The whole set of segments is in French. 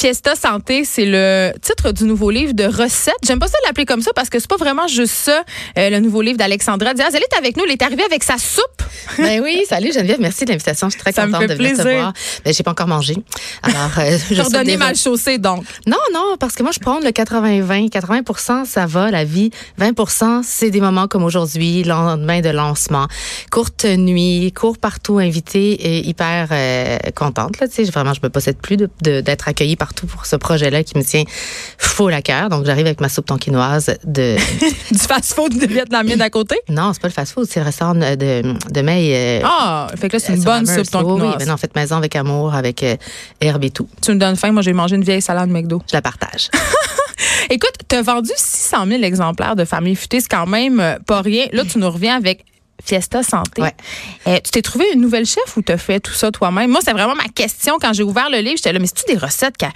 Fiesta Santé, c'est le titre du nouveau livre de recettes. J'aime pas ça l'appeler comme ça parce que c'est pas vraiment juste ça, euh, le nouveau livre d'Alexandra Diaz. Elle est avec nous, elle est arrivée avec sa soupe. Ben oui, salut Geneviève, merci de l'invitation. Je suis très Ça me contente fait de venir te plaisir. voir. Ben, j'ai pas encore mangé. Alors, euh, je des- mal chaussée, donc. Non, non, parce que moi, je prends le 80-20. 80 ça va, la vie. 20% c'est des moments comme aujourd'hui, lendemain de lancement. Courte nuit, cours partout, invité et hyper euh, contente. Là, tu sais, vraiment, je me possède plus de- de- d'être accueillie partout pour ce projet-là qui me tient full à cœur. Donc, j'arrive avec ma soupe tonkinoise de... Du fast-food de vietnamien d'à côté? non, c'est pas le fast-food, c'est le restaurant de, de, May. euh, Ah, fait que là, c'est une sur bonne soupe, ton Oui, mais non, faites maison avec amour, avec euh, herbe et tout. Tu me donnes faim, moi j'ai mangé une vieille salade McDo. Je la partage. Écoute, tu as vendu 600 000 exemplaires de Famille Futée, c'est quand même euh, pas rien. Là, tu nous reviens avec Fiesta Santé. Ouais. Euh, tu t'es trouvé une nouvelle chef ou t'as fait tout ça toi-même? Moi, c'est vraiment ma question quand j'ai ouvert le livre. J'étais là, mais c'est-tu des recettes qu'elle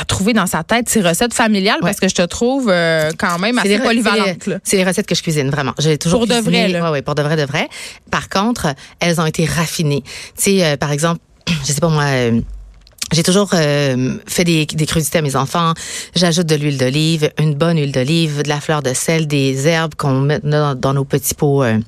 a trouvées dans sa tête, ces recettes familiales? Parce que je te trouve euh, quand même assez polyvalente. c'est les- recettes que je cuisine, vraiment. J'ai toujours Pour de vrai, là. Ouais, ouais, pour de vrai, de vrai. Par contre, elles ont été raffinées. Tu sais, euh, par exemple, je sais pas moi. j'ai toujours euh, fait des, des crudités à mes enfants. J'ajoute de l'huile d'olive, une bonne huile d'olive, de la fleur de sel, des herbes qu'on met dans, dans nos petits pots. euh,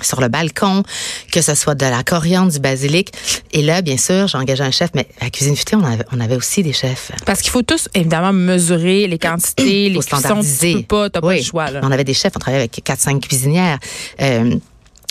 sur le balcon, que ce soit de la coriandre, du basilic. Et là, bien sûr, j'ai engagé un chef, mais à la cuisine futée, on avait, on avait aussi des chefs. Parce qu'il faut tous, évidemment, mesurer les quantités, les standardiser. Tu peux pas, t'as pas Oui. le choix. Là. On avait des chefs, on travaillait avec 4-5 cuisinières. Euh,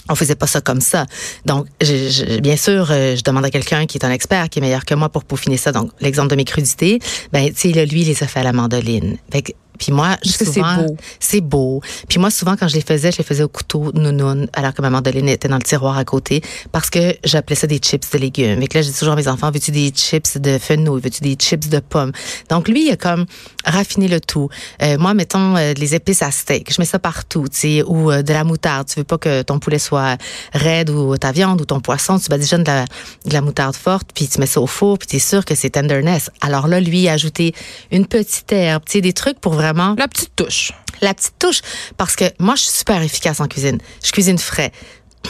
on faisait pas ça comme ça. Donc, je, je- bien sûr, euh, je demande à quelqu'un qui est un expert, qui est meilleur que moi pour peaufiner ça. Donc, l'exemple de mes crudités, ben, tu sais, lui, il les a fait à la mandoline. Fait que- puis moi, Parce que c'est souvent, beau. c'est beau. Puis moi, souvent, quand je les faisais, je les faisais au couteau nounoun, alors que ma mandoline était dans le tiroir à côté, parce que j'appelais ça des chips de légumes. Fait que là, je dis toujours à mes enfants, veux-tu des chips de fenouil? Veux-tu des chips de pommes? Donc, lui, il a comme raffiné le tout. Euh, moi, mettons, euh, les épices à steak. Je mets ça partout, tu sais, ou euh, de la moutarde. Tu veux pas que ton poulet soit raide ou ta viande ou ton poisson. Tu badigeonnes de la, de la moutarde forte, puis tu mets ça au four, puis tu es sûr que c'est tenderness. Alors là, lui, il a ajouté une petite herbe, tu sais, des trucs pour vraiment La petite touche. la petite touche. Parce que moi, je suis super efficace en cuisine. Je cuisine frais.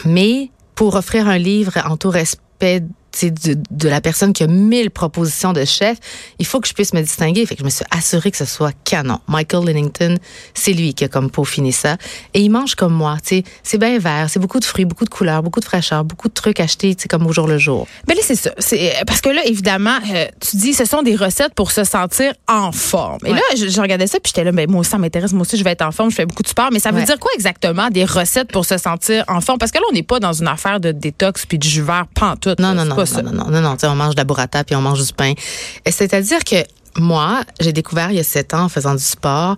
Mais pour offrir un livre en tout respect de, de la personne qui a mille propositions de chef, il faut que je puisse me distinguer. Fait que je me suis assurée que ce soit canon. Michael Lennington, c'est lui qui a comme peaufiné ça. Et il mange comme moi. tu sais. C'est bien vert, c'est beaucoup de fruits, beaucoup de couleurs, beaucoup de fraîcheur, beaucoup de trucs achetés tu comme au jour le jour. Ben là, c'est ça. C'est parce que là, évidemment, euh, tu dis ce sont des recettes pour se sentir en forme. Et Ouais. là, je, je regardais ça puis j'étais là, ben moi aussi ça m'intéresse, moi aussi je vais être en forme, je fais beaucoup de sport, mais ça veut Ouais. dire quoi exactement des recettes pour se sentir en forme? Parce que là, on n'est pas dans une affaire de détox puis de jus vert pantoute. Non, là. non, non, pas non, ça. non, non, non, non, on mange de la burrata puis on mange du pain. C'est-à-dire que moi, j'ai découvert il y a sept ans en faisant du sport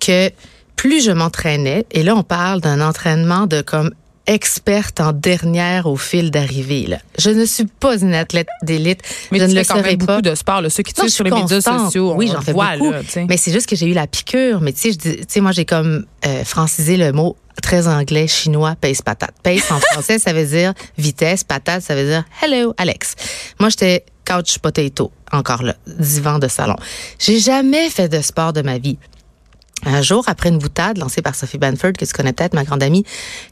que plus je m'entraînais, et là, on parle d'un entraînement de comme experte en dernière au fil d'arrivée. Je ne suis pas une athlète d'élite. Mais je tu ne fais le quand serai même pas. beaucoup de sport, là. ceux qui je sur les suis médias constante. sociaux. Oui, j'en fais beaucoup. là, mais c'est juste que j'ai eu la piqûre. Mais tu sais, moi, j'ai comme euh, francisé le mot très anglais, chinois, pace patate. Pace en français, ça veut dire vitesse. Patate, ça veut dire hello, Alex. Moi, j'étais couch potato, encore là, divan de salon. J'ai jamais fait de sport de ma vie. Un jour, après une boutade lancée par Sophie Banford, que tu connais peut-être, ma grande amie,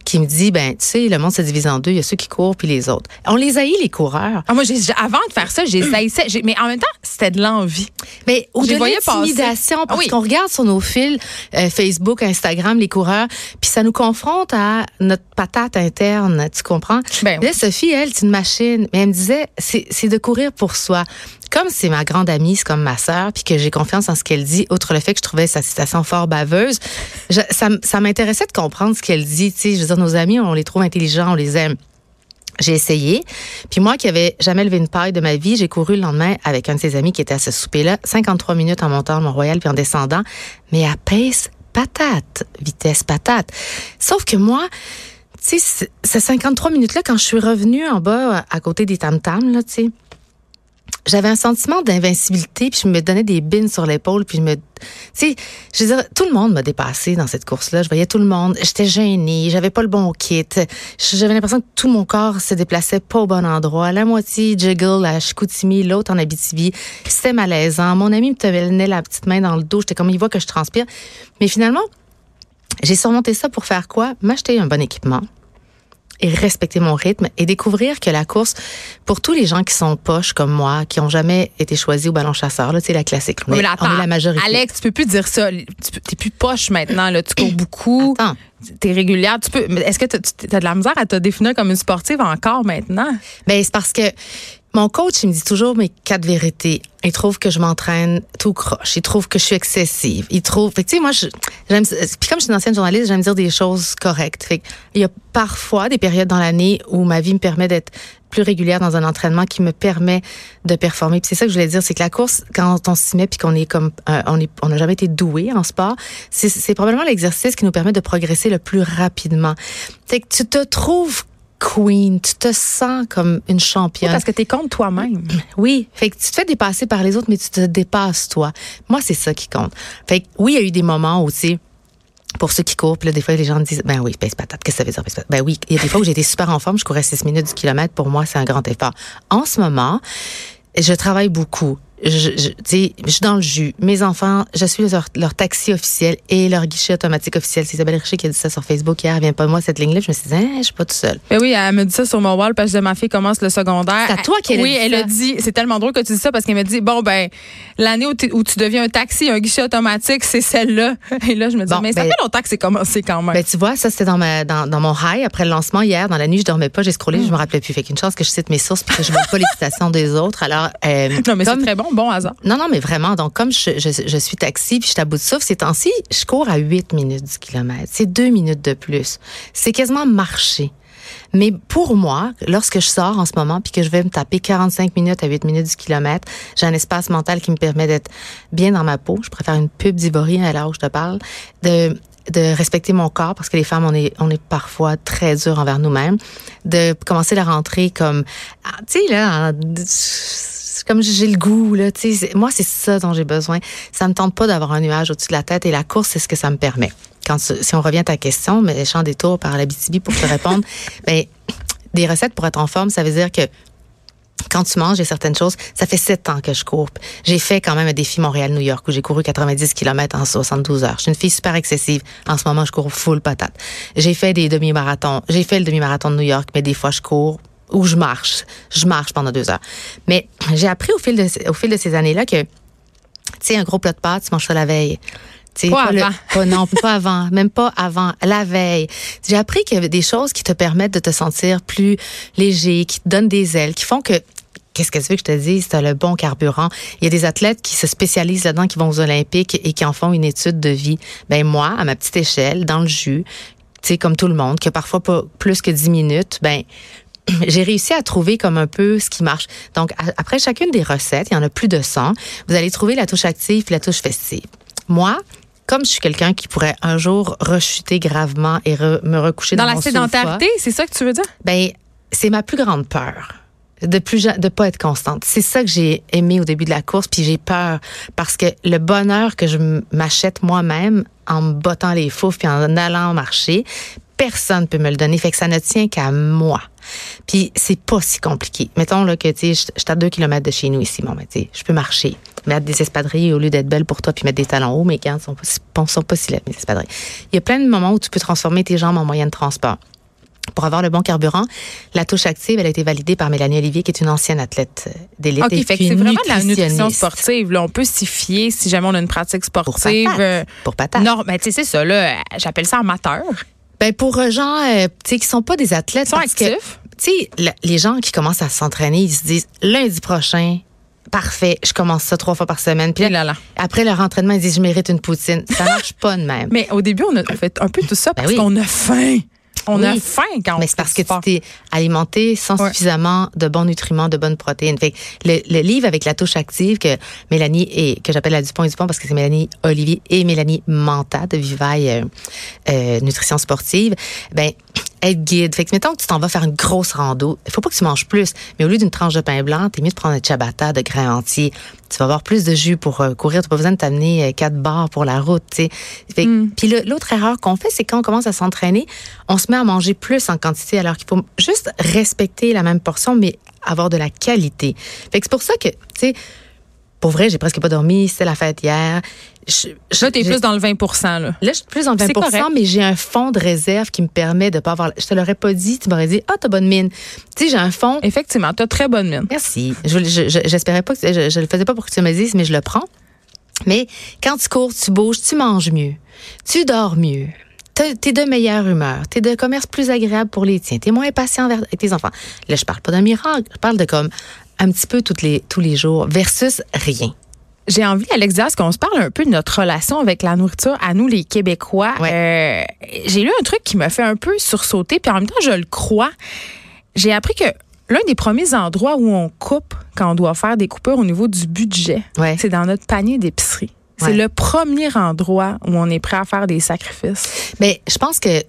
qui me dit, ben, tu sais, le monde se divise en deux. Il y a ceux qui courent puis les autres. On les haït, les coureurs. Ah, moi, j'ai- avant de faire ça, j'ai j'ai- mais en même temps, c'était de l'envie. Mais les de l'intimidation, Ah parce oui. qu'on regarde sur nos fils euh, Facebook, Instagram, les coureurs, puis ça nous confronte à notre patate interne, tu comprends? Ben oui. Là, Sophie, elle, c'est une machine, mais elle me disait, c'est de courir pour soi. Comme c'est ma grande amie, c'est comme ma sœur, puis que j'ai confiance en ce qu'elle dit, outre le fait que je trouvais sa citation fort baveuse, ça, m'intéressait de comprendre ce qu'elle dit. Tu sais, je veux dire, nos amis, on les trouve intelligents, on les aime. J'ai essayé. Puis moi, qui avais jamais levé une paille de ma vie, j'ai couru le lendemain avec un de ses amis qui était à ce souper-là, 53 minutes en montant le Mont-Royal puis en descendant, mais à pace patate, vitesse patate. Sauf que moi, tu sais, ces 53 minutes-là, quand je suis revenue en bas, à côté des tam-tams, là, tu sais, j'avais un sentiment d'invincibilité, puis je me donnais des bines sur l'épaule, puis je me, tu sais, je veux dire, tout le monde m'a dépassé dans cette course-là. Je voyais tout le monde, j'étais gênée, j'avais pas le bon kit, j'avais l'impression que tout mon corps se déplaçait pas au bon endroit. La moitié jiggle à Chicoutimi, l'autre en Abitibi. C'était malaisant. Mon ami me tenait la petite main dans le dos. J'étais comme, il voit que je transpire. Mais finalement, j'ai surmonté ça pour faire quoi? M'acheter un bon équipement et respecter mon rythme et découvrir que la course, pour tous les gens qui sont poches comme moi, qui ont jamais été choisis au ballon chasseur, là, c'est la classique. On, est, mais on est attends, la majorité. Alex, tu peux plus dire ça. Tu T'es plus poche maintenant. Là. Tu cours beaucoup. Attends. T'es régulière. Tu peux. mais Est-ce que tu as de la misère à te définir comme une sportive encore maintenant? Ben, c'est parce que mon coach, il me dit toujours mes quatre vérités. Il trouve que je m'entraîne tout croche. Il trouve que je suis excessive. Il trouve, tu sais, moi, j'aime, puis comme je suis une ancienne journaliste, j'aime dire des choses correctes. Fait il y a parfois des périodes dans l'année où ma vie me permet d'être plus régulière dans un entraînement qui me permet de performer. Puis c'est ça que je voulais dire, c'est que la course, quand on s'y met puis qu'on est comme, euh, on est, on n'a jamais été doué en sport, c'est probablement l'exercice qui nous permet de progresser le plus rapidement. C'est que tu te trouves queen, tu te sens comme une championne. Parce que t'es contre toi-même. Oui, fait que tu te fais dépasser par les autres, mais tu te dépasses toi. Moi, c'est ça qui compte. Fait que oui, il y a eu des moments où, tu pour ceux qui courent, puis là, des fois, les gens me disent, ben oui, pèse patate, qu'est-ce que ça veut dire, pèse patate? Ben oui, il y a des fois où j'étais super en forme, je courais 6 minutes du kilomètre, pour moi, c'est un grand effort. En ce moment, je travaille beaucoup. Je, je, je suis dans le jus. Mes enfants, je suis leur, leur taxi officiel et leur guichet automatique officiel. C'est Isabelle Richer qui a dit ça sur Facebook hier. Vient pas moi cette ligne-là. Je me suis dit, hein, je suis pas toute seule. Ben oui, elle me dit ça sur mon wall parce que ma fille commence le secondaire. C'est à toi qu'elle a Oui, dit elle ça. a dit. C'est tellement drôle que tu dis ça parce qu'elle me dit bon ben l'année où, où tu deviens un taxi, un guichet automatique, c'est celle-là. Et là je me dis Bon, mais ça ben- fait longtemps que c'est commencé quand même. Ben, tu vois, ça, c'était dans, ma, dans, dans mon high. Après le lancement, hier, dans la nuit, je dormais pas, j'ai scrollé, je me rappelais plus. Fait qu'une chance que je cite mes sources puis que je ne pas les citations des autres. Alors, euh, non mais c'est très bon, bon hasard. Non, non, mais vraiment. Donc, comme je, suis taxi puis je suis à bout de souffle, ces temps-ci, je cours à 8 minutes du kilomètre. C'est deux minutes de plus. C'est quasiment marcher. Mais pour moi, lorsque je sors en ce moment puis que je vais me taper 45 minutes à 8 minutes du kilomètre, j'ai un espace mental qui me permet d'être bien dans ma peau. Je préfère une pub d'Ivory à l'heure où je te parle. De respecter mon corps parce que les femmes on est on est parfois très dur envers nous-mêmes de commencer la rentrée comme ah, tu sais là c'est comme j'ai le goût là moi c'est ça dont j'ai besoin ça me tente pas d'avoir un nuage au-dessus de la tête et la course c'est ce que ça me permet quand tu- si on revient à ta question mais champ des tours par la BTB pour te répondre ben des recettes pour être en forme ça veut dire que quand tu manges, il y a certaines choses. Ça fait sept ans que je cours. J'ai fait quand même un défi Montréal-New York où j'ai couru 90 km en 72 heures. Je suis une fille super excessive. En ce moment, je cours full patate. J'ai fait des demi-marathons. J'ai fait le demi-marathon de New York, mais des fois, je cours ou je marche. Je marche pendant deux heures. Mais j'ai appris au fil de, au fil de ces années-là que, tu sais, un gros plat de pâtes, tu manges ça la veille. Tu sais, Pas le- avant. pas- non, pas avant, même pas avant, la veille. J'ai appris qu'il y avait des choses qui te permettent de te sentir plus léger, qui te donnent des ailes, qui font que Qu'est-ce que tu veux que je te dise? Tu as le bon carburant. Il y a des athlètes qui se spécialisent là-dedans, qui vont aux Olympiques et qui en font une étude de vie. Ben moi, à ma petite échelle, dans le jus, tu sais, comme tout le monde, que parfois pas plus que 10 minutes, ben j'ai réussi à trouver comme un peu ce qui marche. Donc, à- après chacune des recettes, il y en a plus de 100, vous allez trouver la touche active puis la touche festive. Moi, comme je suis quelqu'un qui pourrait un jour rechuter gravement et re- me recoucher Dans dans, la mon sédentarité, c'est ça que tu veux dire? ben c'est ma plus grande peur de plus de pas être constante. C'est ça que j'ai aimé au début de la course, puis j'ai peur parce que le bonheur que je m'achète moi-même en me bottant les foufs puis en allant marcher, personne peut me le donner. Fait que ça ne tient qu'à moi. Puis c'est pas si compliqué. Mettons là que tu sais, je suis à deux kilomètres de chez nous ici, bon ben tu sais, je peux marcher, mettre des espadrilles au lieu d'être belle pour toi puis mettre des talons hauts, mes gants sont pas sont pas si laides, mes espadrilles. Il y a plein de moments où tu peux transformer tes jambes en moyen de transport pour avoir le bon carburant, la touche active, elle a été validée par Mélanie Olivier, qui est une ancienne athlète euh, d'élite. OK, fait que c'est vraiment de la nutrition sportive. Là. On peut s'y fier si jamais on a une pratique Pour sportive. patate. euh, Pour patate. Non, ben tu sais, c'est ça, là. J'appelle ça amateur. Ben pour euh, gens euh, sais qui sont pas des athlètes Ils sont parce actifs. tu sais les gens qui commencent à s'entraîner, ils se disent lundi prochain Parfait, je commence ça trois fois par semaine. Puis là, là. après leur entraînement, ils disent je mérite une poutine. Ça marche pas de même. Mais au début, on a fait un peu tout ça parce Ben oui. qu'on a faim. On a Oui. faim quand on Mais c'est parce que tu t'es alimenté sans Ouais. suffisamment de bons nutriments, de bonnes protéines. Fait que le, le livre avec la touche active que Mélanie et que j'appelle la Dupont et Dupont parce que c'est Mélanie Olivier et Mélanie Manta de Vivaille euh, euh, Nutrition Sportive, ben être guide. Fait que, mettons que tu t'en vas faire une grosse rando, il faut pas que tu manges plus. Mais au lieu d'une tranche de pain blanc, t'es mieux de prendre un ciabatta de grains entiers. Tu vas avoir plus de jus pour euh, courir. Tu pas besoin de t'amener euh, quatre barres pour la route, tu sais. Mm. Puis l'autre erreur qu'on fait, c'est quand on commence à s'entraîner, on se met à manger plus en quantité alors qu'il faut juste respecter la même portion, mais avoir de la qualité. Fait que c'est pour ça que, tu sais, pour vrai, j'ai presque pas dormi. C'était la fête hier. Je, je- Là, t'es plus dans le 20 là. Là, je suis plus dans le 20 C'est correct. mais j'ai un fonds de réserve qui me permet de pas avoir. Je te l'aurais pas dit, tu m'aurais dit, ah, t'as bonne mine. Tu sais, j'ai un fonds. Effectivement, t'as très bonne mine. Merci. Je, je- je- j'espérais pas que je, je le faisais pas pour que tu me dises, mais je le prends. Mais quand tu cours, tu bouges, tu manges mieux, tu dors mieux. T'es de meilleure humeur, t'es de commerce plus agréable pour les tiens, t'es moins patient avec tes enfants. Là, je parle pas d'un miracle, je parle de comme un petit peu toutes les, tous les jours versus rien. J'ai envie, Alex Diaz, qu'on se parle un peu de notre relation avec la nourriture à nous, les Québécois. Euh, j'ai lu un truc qui m'a fait un peu sursauter, puis en même temps, je le crois. J'ai appris que l'un des premiers endroits où on coupe quand on doit faire des coupures au niveau du budget, Ouais. c'est dans notre panier d'épicerie. C'est Ouais. le premier endroit où on est prêt à faire des sacrifices. Mais je pense que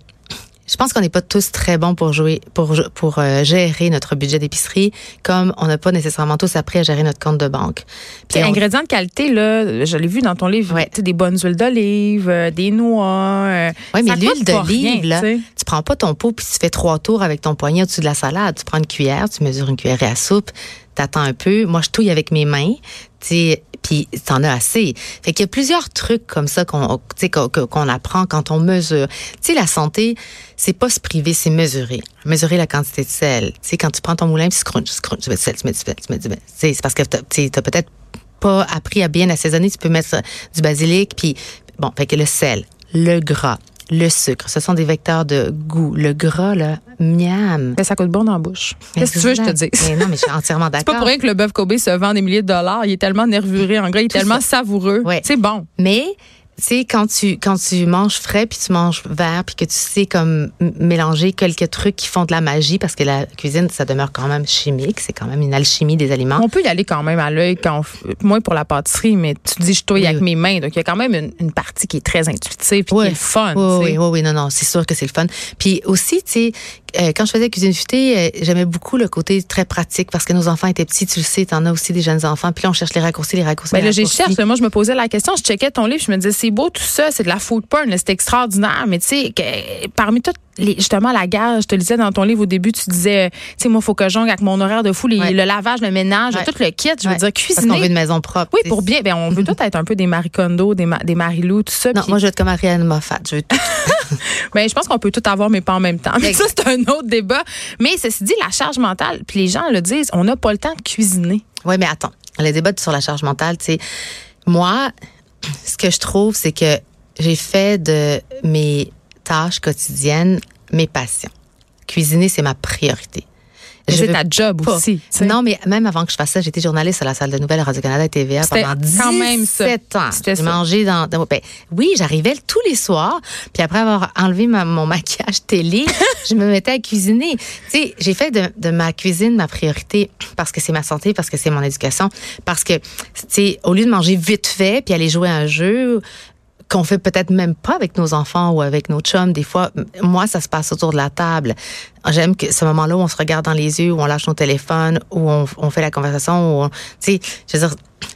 je pense qu'on n'est pas tous très bons pour jouer pour pour euh, gérer notre budget d'épicerie comme on n'a pas nécessairement tous appris à gérer notre compte de banque. Puis on- ingrédients de qualité, là, je l'ai vu dans ton livre, Ouais. des bonnes huiles d'olive, euh, des noix. euh, Oui, mais l'huile d'olive, là, tu prends pas ton pot puis tu fais trois tours avec ton poignet au-dessus de la salade. Tu prends une cuillère, tu mesures une cuillère à soupe, t'attends un peu. Moi, je touille avec mes mains, tu puis t'en as assez. Fait qu'il y a plusieurs trucs comme ça qu'on, qu'on, apprend quand on mesure. Tu sais, la santé, c'est pas se priver, c'est mesurer. Mesurer la quantité de sel. Tu sais, quand tu prends ton moulin puis tu crunches, tu mets du sel, tu mets du sel, tu mets du sel. C'est parce que tu t'as peut-être pas appris à bien assaisonner, tu peux mettre du basilic, puis bon, fait que le sel, le gras, le sucre, ce sont des vecteurs de goût. Le gras, là, miam. Mais ça coûte bon dans la bouche. Qu'est-ce que tu veux que je te dise? Mais non, mais je suis entièrement C'est pas d'accord. pour rien que le bœuf Kobe se vend des milliers de dollars. Il est tellement nervuré en gras, il est Tout tellement ça. savoureux. Ouais. C'est bon. Mais tu sais quand tu quand tu manges frais puis tu manges vert puis que tu sais comme mélanger quelques trucs qui font de la magie parce que la cuisine ça demeure quand même chimique, c'est quand même une alchimie des aliments. On peut y aller quand même à l'œil, quand on moins pour la pâtisserie, mais tu dis je touille Oui, avec oui. mes mains. Donc il y a quand même une, une partie qui est très intuitive puis qui est fun. Oui, oui, oui, oui, non, non, c'est sûr que c'est le fun. Puis aussi, tu sais, euh, quand je faisais cuisine futée, euh, j'aimais beaucoup le côté très pratique parce que nos enfants étaient petits, tu le sais, t'en as aussi des jeunes enfants. Puis là, on cherche les raccourcis, les raccourcis. Ben les là, j'ai raccourcis. cherché. Moi, je me posais la question. Je checkais ton livre. Je me disais, c'est beau tout ça. C'est de la food porn. C'est extraordinaire. Mais tu sais, que- parmi toutes les, justement, la gare, je te le disais dans ton livre au début, tu disais, tu sais, moi, il faut que je jongle avec mon horaire de fou, les- Ouais. le lavage, le ménage, Ouais. tout le kit. Je veux Ouais. dire, Parce qu'on cuisiner. veut une maison propre. Oui, pour bien. Ben, on veut tous être un peu des Marie Kondo, des, Ma- des tout ça. Non, moi, je veux être comme Ariane Moffat. Je veux tout. Ben, je pense qu'on peut tout avoir, mais pas en même temps. Mais ça, c'est un autre débat. Mais ceci dit, la charge mentale, puis les gens le disent, on n'a pas le temps de cuisiner. Oui, mais attends. Le débat sur la charge mentale, tu sais, moi, ce que je trouve, c'est que j'ai fait de mes tâches quotidiennes mes passions. Cuisiner, c'est ma priorité. C'est ta job pas. aussi. Non, mais même avant que je fasse ça, j'étais journaliste à la salle de nouvelles Radio-Canada et TVA pendant 17 quand même ça. ans. J'ai mangé dans... dans- ben, oui, j'arrivais tous les soirs, puis après avoir enlevé ma- mon maquillage télé, je me mettais à cuisiner. Tu sais, j'ai fait de, de ma cuisine ma priorité parce que c'est ma santé, parce que c'est mon éducation, parce que, tu sais, au lieu de manger vite fait puis aller jouer à un jeu, qu'on fait peut-être même pas avec nos enfants ou avec nos chums. Des fois, moi, ça se passe autour de la table. J'aime que ce moment-là où on se regarde dans les yeux, où on lâche nos téléphones, où on, on fait la conversation, où on, tu sais, je veux dire,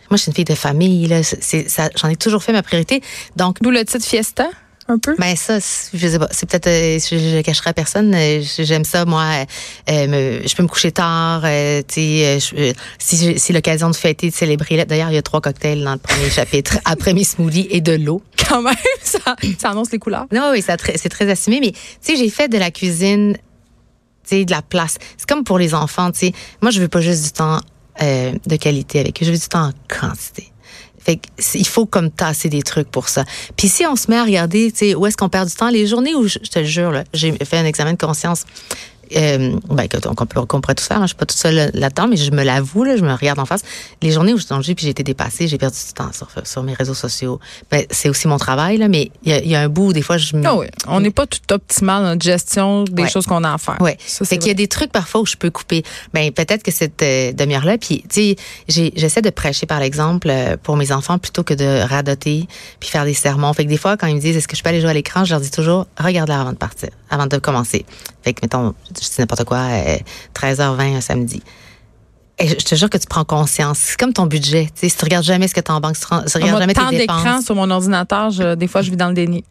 moi, je suis une fille de famille, là. C'est, ça, j'en ai toujours fait ma priorité. Donc, D'où le titre Fiesta, un peu? ben ça, c'est- je sais pas. C'est peut-être, euh, je, je cacherai à personne. euh, J'aime ça, moi. euh, me- je peux me coucher tard. euh, tu sais, je- si si l'occasion de fêter, de célébrer. D'ailleurs, il y a trois cocktails dans le premier chapitre. Après mes smoothies et de l'eau. Quand même, ça, ça annonce les couleurs. Non, oui, c'est très assumé. Mais tu sais, j'ai fait de la cuisine, tu sais, de la place. C'est comme pour les enfants. Tu sais, moi, je veux pas juste du temps euh, de qualité avec eux. Je veux du temps en quantité. Fait il faut comme tasser des trucs pour ça. Puis si on se met à regarder, tu sais, où est-ce qu'on perd du temps, les journées où, je, je te le jure, j'ai fait un examen de conscience. Euh, ben, qu'on peut- pourrait tout faire. hein. Je suis pas toute seule là-dedans, mais je me l'avoue, là, je me regarde en face. Les journées où je suis dans le jus puis j'ai été dépassée, j'ai perdu du temps sur, sur mes réseaux sociaux. Ben, c'est aussi mon travail, là, mais il y a, il y a un bout où des fois, je me. Ah oui, on n'est pas tout optimal dans notre gestion des Ouais. choses qu'on a à faire. Ça, fait c'est qu'il y a des trucs parfois où je peux couper. Ben peut-être que cette euh, demi-heure-là, puis tu sais, j'essaie de prêcher par l'exemple euh, pour mes enfants plutôt que de radoter puis faire des sermons. Fait que des fois, quand ils me disent est-ce que je peux aller jouer à l'écran, je leur dis toujours regarde-la avant de partir, avant de commencer. Fait que mettons, je dis n'importe quoi, euh, 13h20 un samedi. Et je te jure que tu prends conscience. C'est comme ton budget. Tu sais, si tu regardes jamais ce que tu as en banque, si tu, re- tu regardes Moi, jamais tant tes d'écran dépenses. sur mon ordinateur, je- des fois, je vis dans le déni.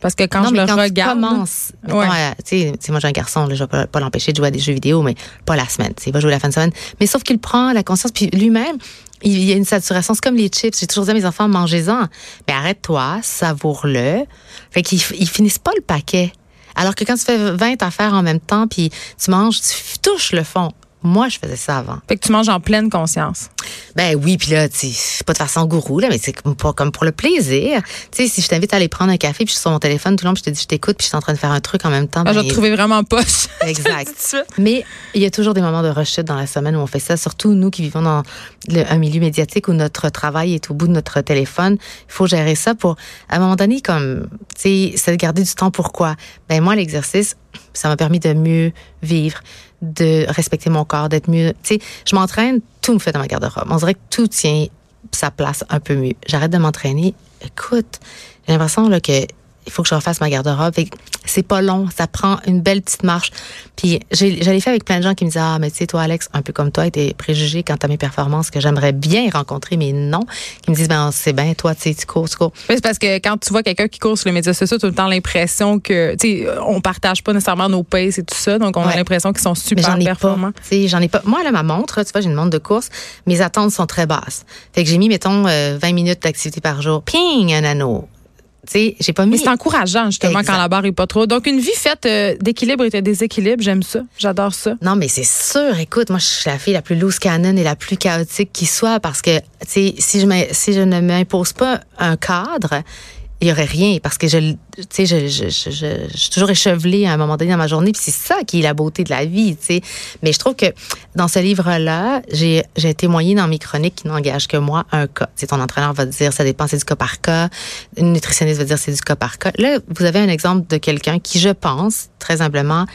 Parce que quand non, je mais le quand regarde. tu commences, mettons, Ouais. à- tu sais, moi j'ai un garçon, là, je vais pas, pas l'empêcher de jouer à des jeux vidéo, mais pas la semaine. Il va jouer la fin de semaine. Mais sauf qu'il prend la conscience, puis lui-même, il y a une saturation. C'est comme les chips. J'ai toujours dit à mes enfants, mangez-en. Mais arrête-toi, savoure-le. Fait qu'ils ils finissent pas le paquet. Alors que quand tu fais 20 affaires en même temps, puis tu manges, tu touches le fond. Moi, je faisais ça avant. Fait que tu manges en pleine conscience. Ben oui, puis là, tu sais, pas de façon gourou, là, mais c'est comme pour, comme pour le plaisir. Tu sais, si je t'invite à aller prendre un café, puis je suis sur mon téléphone tout le long, puis je te dis, je t'écoute, puis je suis en train de faire un truc en même temps. Ah, je ben, vais te trouver vraiment poche. Exact. Je. Mais il y a toujours des moments de rechute dans la semaine où on fait ça, surtout nous qui vivons dans le- un milieu médiatique où notre travail est au bout de notre téléphone. Il faut gérer ça pour, à un moment donné, comme, tu sais, c'est de garder du temps pour quoi? Ben, moi, l'exercice, ça m'a permis de mieux vivre, de respecter mon corps, d'être mieux. Tu sais, je m'entraîne, tout me fait dans ma garde-robe. On dirait que tout tient sa place un peu mieux. J'arrête de m'entraîner. Écoute, j'ai l'impression là, que il faut que je refasse ma garde-robe. C'est pas long, ça prend une belle petite marche. Puis j'allais fait avec plein de gens qui me disaient ah mais tu sais toi Alex un peu comme toi tes préjugés quant à mes performances que j'aimerais bien rencontrer mais non qui me disent ben c'est bien toi tu sais tu cours tu cours Mais C'est parce que quand tu vois quelqu'un qui court sur les médias sociaux, tu as tout le temps l'impression que, tu sais, on partage pas nécessairement nos paces et tout ça, donc on a l'impression qu'ils sont super j'en ai performants. Tu j'en ai pas. Moi, là, ma montre, tu vois, j'ai une montre de course. Mes attentes sont très basses. Fait que j'ai mis, mettons, euh, 20 minutes d'activité par jour. Ping, un anneau. Sais, j'ai pas mis. Mais c'est encourageant, justement, Exact. quand la barre est pas trop. Donc, une vie faite euh, d'équilibre et de déséquilibre, j'aime ça. J'adore ça. Non, mais c'est sûr. Écoute, moi, je suis la fille la plus loose canon et la plus chaotique qui soit parce que, tu sais, si je, si je ne m'impose pas un cadre, il y aurait rien parce que je, je, je, je, je- suis toujours échevelée à un moment donné dans ma journée, puis c'est ça qui est la beauté de la vie, sais. Mais je trouve que dans ce livre-là, j'ai, j'ai témoigné dans mes chroniques qui n'engagent que moi un cas. Tu sais, ton entraîneur va te dire ça dépend, c'est du cas par cas. Une nutritionniste va te dire c'est du cas par cas. Là, vous avez un exemple de quelqu'un qui, je pense, très humblement,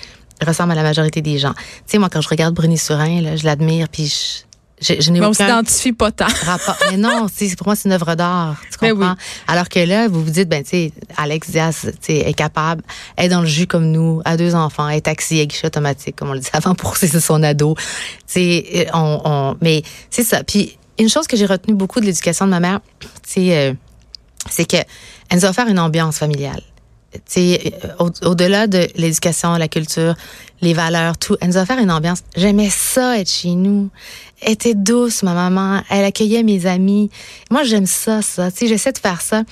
ressemble à la majorité des gens. Tu sais, moi, quand je regarde Bruni Surin, là, je l'admire, puis je, je, je n'ai Mais on s'identifie pas tant. rapport. Mais non, pour moi, c'est une œuvre d'art. Tu Ben comprends? oui. Alors que là, vous vous dites, ben, tu sais, Alex Diaz, tu sais, est capable, est dans le jus comme nous, a deux enfants, est taxi à guichet automatique, comme on le disait avant, pour c'est son ado. Tu sais, on, on, mais c'est ça. Puis, une chose que j'ai retenue beaucoup de l'éducation de ma mère, c'est, euh, c'est que elle nous a offert une ambiance familiale. Euh, au- au-delà de l'éducation, la culture, les valeurs, tout, elle nous a offert une ambiance. J'aimais ça être chez nous. Elle était douce, ma maman. Elle accueillait mes amis. Moi, j'aime ça, ça. Tu sais, j'essaie de faire ça.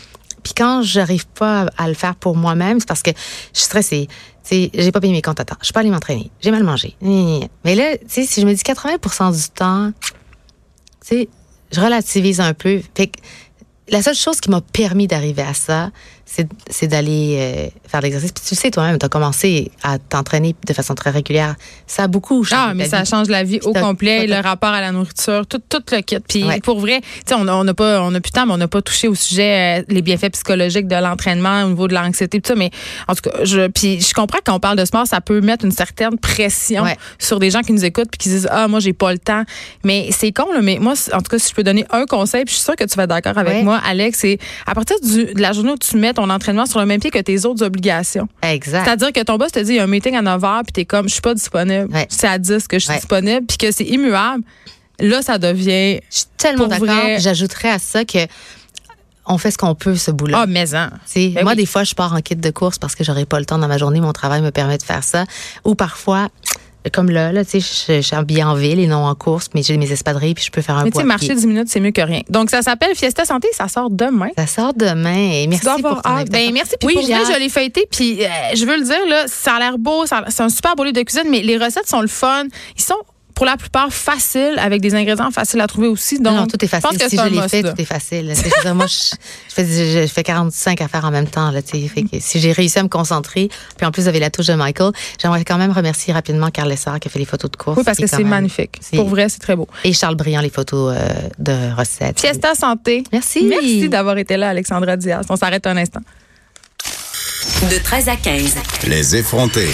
Puis quand j'arrive pas à, le faire pour moi-même, c'est parce que je suis stressée. Tu sais, j'ai pas payé mes comptes à temps. Je suis pas allée m'entraîner. J'ai mal mangé. Mais là, tu sais, si je me dis 80 du temps, tu sais, je relativise un peu. Fait que la seule chose qui m'a permis d'arriver à ça, c'est d'aller euh, faire l'exercice. Puis tu le sais toi-même, tu as commencé à t'entraîner de façon très régulière. Ça a beaucoup changé. Ah, mais ça vie. change la vie au complet, le rapport à la nourriture, tout, tout le kit. Puis Ouais. pour vrai, tu sais, on a- n'a pas, on a plus de temps, mais on n'a pas touché au sujet euh, les bienfaits psychologiques de l'entraînement au niveau de l'anxiété, tout ça. Mais en tout cas, je, puis je comprends que quand on parle de sport, ça peut mettre une certaine pression Ouais. sur des gens qui nous écoutent puis qui disent ah moi j'ai pas le temps. Mais c'est con là. Mais moi, en tout cas, si je peux donner un conseil, puis je suis sûre que tu vas être d'accord avec Ouais. moi, Alex, c'est à partir du- de la journée où tu mets ton entraînement sur le même pied que tes autres obligations. Exact. C'est-à-dire que ton boss te dit il y a un meeting à 9 h puis t'es comme je suis pas disponible. Ouais. C'est à 10 que je suis Ouais. disponible puis que c'est immuable. Là, ça devient Je suis tellement d'accord. J'ajouterais à ça que on fait ce qu'on peut, ce boulot. ah maison. Tu sais, Ben moi, oui. des fois, je pars en kit de course parce que j'aurais pas le temps dans ma journée. Mon travail me permet de faire ça. Ou parfois, comme là, là tu sais, je, suis habillée en ville et non en course, mais j'ai mes espadrilles puis je peux faire un Mais tu sais, marcher pied. 10 minutes, c'est mieux que rien. Donc, ça s'appelle Fiesta Santé, ça sort demain. Ça sort demain. Et merci Tu dois avoir pour ton hâte. Ben, merci. Puis oui, pour vrai, je l'ai feuilleté. Puis euh, je veux le dire, là, ça a l'air beau. C'est un super beau livre de cuisine, mais les recettes sont le fun. Ils sont pour la plupart faciles, avec des ingrédients faciles à trouver aussi. Donc, non, tout est je pense facile. que Si je l'ai fait, là. tout est facile. je dire, moi, je, je fais, je, je fais 45 affaires en même temps. Là, tu sais. fait que si j'ai réussi à me concentrer, puis en plus, vous avez la touche de Michael, j'aimerais quand même remercier rapidement Carl Lessard qui a fait les photos de course. Oui, parce que c'est même- magnifique. c'est- Pour vrai, c'est très beau. Et Charles Briand, les photos euh, de recettes. Fiesta Santé. Merci. Merci d'avoir été là, Alexandra Diaz. On s'arrête un instant. De 13 à 15. Les effrontés.